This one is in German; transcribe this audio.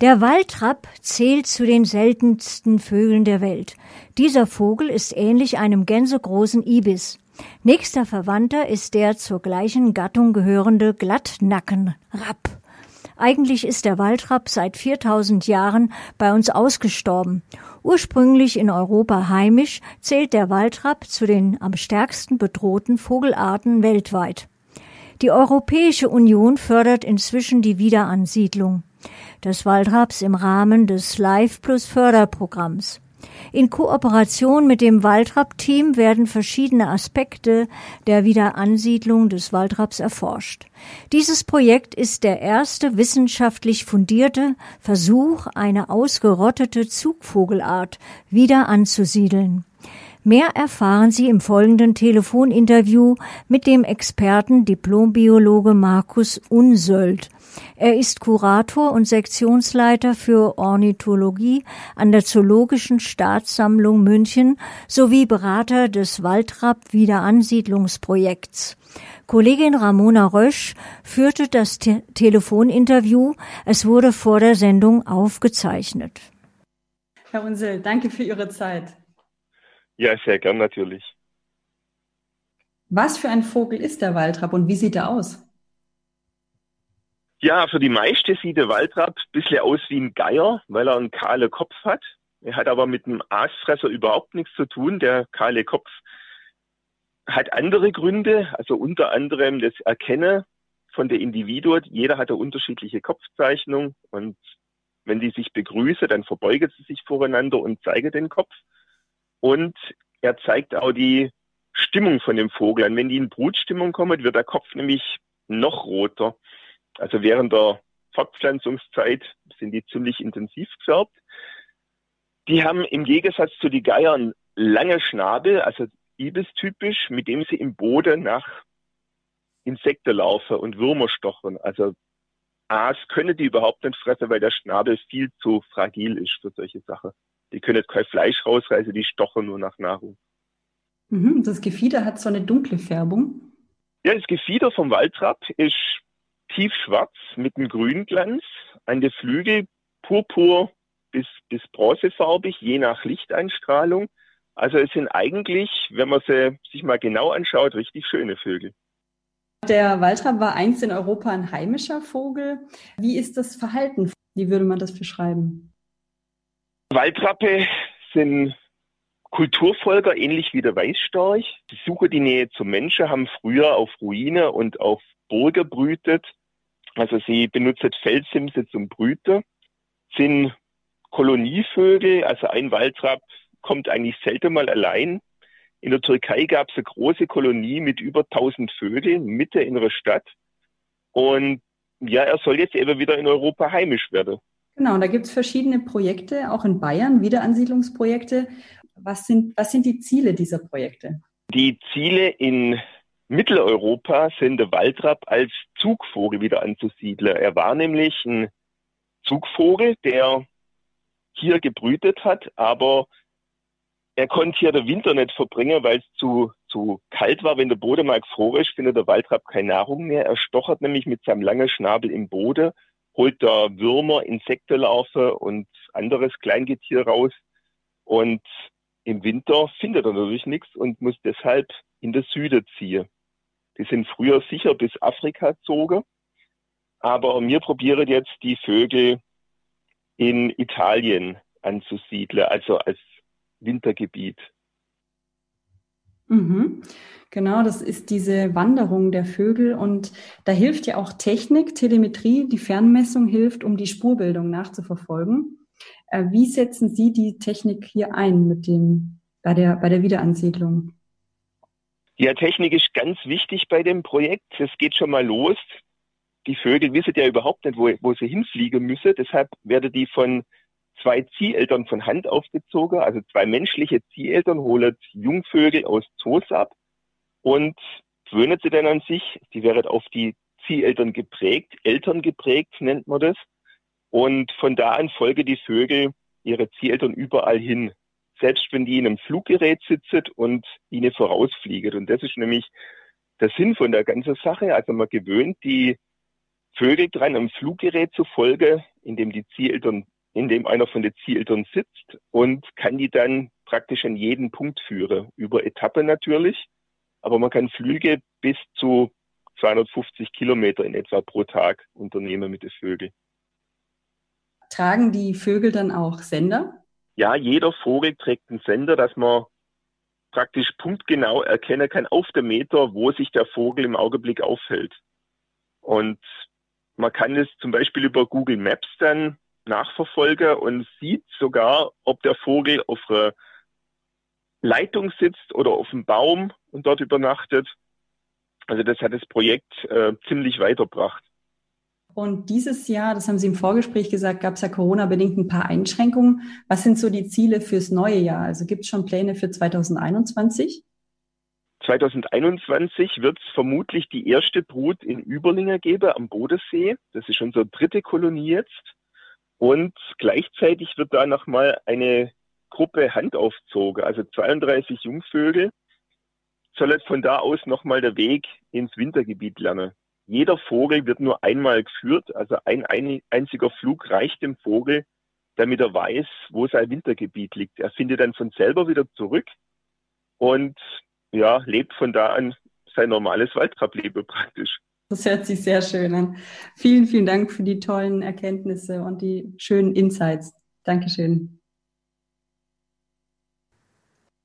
Der Waldrapp zählt zu den seltensten Vögeln der Welt. Dieser Vogel ist ähnlich einem gänsegroßen Ibis. Nächster Verwandter ist der zur gleichen Gattung gehörende Glattnackenrapp. Eigentlich ist der Waldrapp seit 4000 Jahren bei uns ausgestorben. Ursprünglich in Europa heimisch, zählt der Waldrapp zu den am stärksten bedrohten Vogelarten weltweit. Die Europäische Union fördert inzwischen die Wiederansiedlung des Waldrapps im Rahmen des Live Plus Förderprogramms. In Kooperation mit dem Waldrapp-Team werden verschiedene Aspekte der Wiederansiedlung des Waldrapps erforscht. Dieses Projekt ist der erste wissenschaftlich fundierte Versuch, eine ausgerottete Zugvogelart wieder anzusiedeln. Mehr erfahren Sie im folgenden Telefoninterview mit dem Experten Diplombiologe Markus Unsöld. Er ist Kurator und Sektionsleiter für Ornithologie an der Zoologischen Staatssammlung München sowie Berater des Waldrapp Wiederansiedlungsprojekts. Kollegin Ramona Rösch führte das Te Telefoninterview. Es wurde vor der Sendung aufgezeichnet. Herr Unsel, danke für Ihre Zeit. Ja, sehr gern natürlich. Was für ein Vogel ist der Waldrapp und wie sieht er aus? Ja, für die meiste sieht der Waldrapp ein bisschen aus wie ein Geier, weil er einen kahlen Kopf hat. Er hat aber mit dem Aasfresser überhaupt nichts zu tun. Der kahle Kopf hat andere Gründe, also unter anderem das Erkennen von der Individuen. Jeder hat eine unterschiedliche Kopfzeichnung und wenn die sich begrüßen, dann verbeugen sie sich voreinander und zeigen den Kopf und er zeigt auch die Stimmung von dem Vogel an. Wenn die in Brutstimmung kommen, wird der Kopf nämlich noch roter. Also während der Fortpflanzungszeit sind die ziemlich intensiv gefärbt. Die haben im Gegensatz zu den Geiern lange Schnabel, also Ibis-typisch, mit dem sie im Boden nach Insekten laufen und Würmer stochen. Also Aas können die überhaupt nicht fressen, weil der Schnabel viel zu fragil ist für solche Sachen. Die können kein Fleisch rausreißen, die stochen nur nach Nahrung. Mhm, das Gefieder hat so eine dunkle Färbung. Ja, das Gefieder vom Waldrapp ist tiefschwarz mit einem Grünglanz. An der Flügel purpur bis, bis bronzefarbig, je nach Lichteinstrahlung. Also es sind eigentlich, wenn man sie sich mal genau anschaut, richtig schöne Vögel. Der Waldrapp war einst in Europa ein heimischer Vogel. Wie ist das Verhalten? Wie würde man das beschreiben? Waldrappe sind Kulturfolger, ähnlich wie der Weißstorch. Sie suchen die Nähe zum Menschen, haben früher auf Ruine und auf Burgen brütet. Also sie benutzen Felsimse zum Brüten, sind Kolonievögel, also ein Waldrapp kommt eigentlich selten mal allein. In der Türkei gab es eine große Kolonie mit über 1000 Vögeln, Mitte in der Stadt. Und ja, er soll jetzt eben wieder in Europa heimisch werden. Genau, und da gibt es verschiedene Projekte, auch in Bayern, Wiederansiedlungsprojekte. Was sind, was sind die Ziele dieser Projekte? Die Ziele in Mitteleuropa sind der Waldrapp als Zugvogel wieder anzusiedeln. Er war nämlich ein Zugvogel, der hier gebrütet hat, aber er konnte hier den Winter nicht verbringen, weil es zu, zu kalt war. Wenn der Boden mal gefroren ist, findet der Waldrapp keine Nahrung mehr. Er stochert nämlich mit seinem langen Schnabel im Boden holt da Würmer, Insektenlarve und anderes Kleingetier raus. Und im Winter findet er natürlich nichts und muss deshalb in der Süde ziehen. Die sind früher sicher bis Afrika zogen. Aber wir probieren jetzt die Vögel in Italien anzusiedeln, also als Wintergebiet. Mhm. Genau, das ist diese Wanderung der Vögel und da hilft ja auch Technik, Telemetrie, die Fernmessung hilft, um die Spurbildung nachzuverfolgen. Äh, wie setzen Sie die Technik hier ein mit dem, bei der, bei der Wiederansiedlung? Ja, Technik ist ganz wichtig bei dem Projekt. Es geht schon mal los. Die Vögel wissen ja überhaupt nicht, wo, wo sie hinfliegen müssen. Deshalb werden die von zwei Zieheltern von Hand aufgezogen. Also zwei menschliche Zieheltern holen Jungvögel aus Zoos ab und gewöhnen sie dann an sich. Die werden auf die Zieheltern geprägt, Eltern geprägt nennt man das. Und von da an folgen die Vögel ihre Zieheltern überall hin. Selbst wenn die in einem Fluggerät sitzen und ihnen vorausfliegen. Und das ist nämlich der Sinn von der ganzen Sache. Also man gewöhnt die Vögel dran, am Fluggerät zu folgen, in dem die Zieheltern, in dem einer von den Zieheltern sitzt und kann die dann praktisch an jeden Punkt führen. Über Etappe natürlich, aber man kann Flüge bis zu 250 Kilometer in etwa pro Tag unternehmen mit den Vögeln. Tragen die Vögel dann auch Sender? Ja, jeder Vogel trägt einen Sender, dass man praktisch punktgenau erkennen kann auf dem Meter, wo sich der Vogel im Augenblick aufhält. Und man kann es zum Beispiel über Google Maps dann nachverfolgen und sieht sogar, ob der Vogel auf einer Leitung sitzt oder auf einem Baum und dort übernachtet. Also das hat das Projekt äh, ziemlich weitergebracht. Und dieses Jahr, das haben Sie im Vorgespräch gesagt, gab es ja Corona-bedingt ein paar Einschränkungen. Was sind so die Ziele fürs neue Jahr? Also gibt es schon Pläne für 2021? 2021 wird es vermutlich die erste Brut in Überlingen geben am Bodensee. Das ist unsere dritte Kolonie jetzt. Und gleichzeitig wird da nochmal eine Gruppe Hand aufgezogen, also 32 Jungvögel, soll jetzt von da aus nochmal der Weg ins Wintergebiet lernen. Jeder Vogel wird nur einmal geführt, also ein, ein einziger Flug reicht dem Vogel, damit er weiß, wo sein Wintergebiet liegt. Er findet dann von selber wieder zurück und ja, lebt von da an sein normales Waldrableben praktisch. Das hört sich sehr schön an. Vielen, vielen Dank für die tollen Erkenntnisse und die schönen Insights. Dankeschön.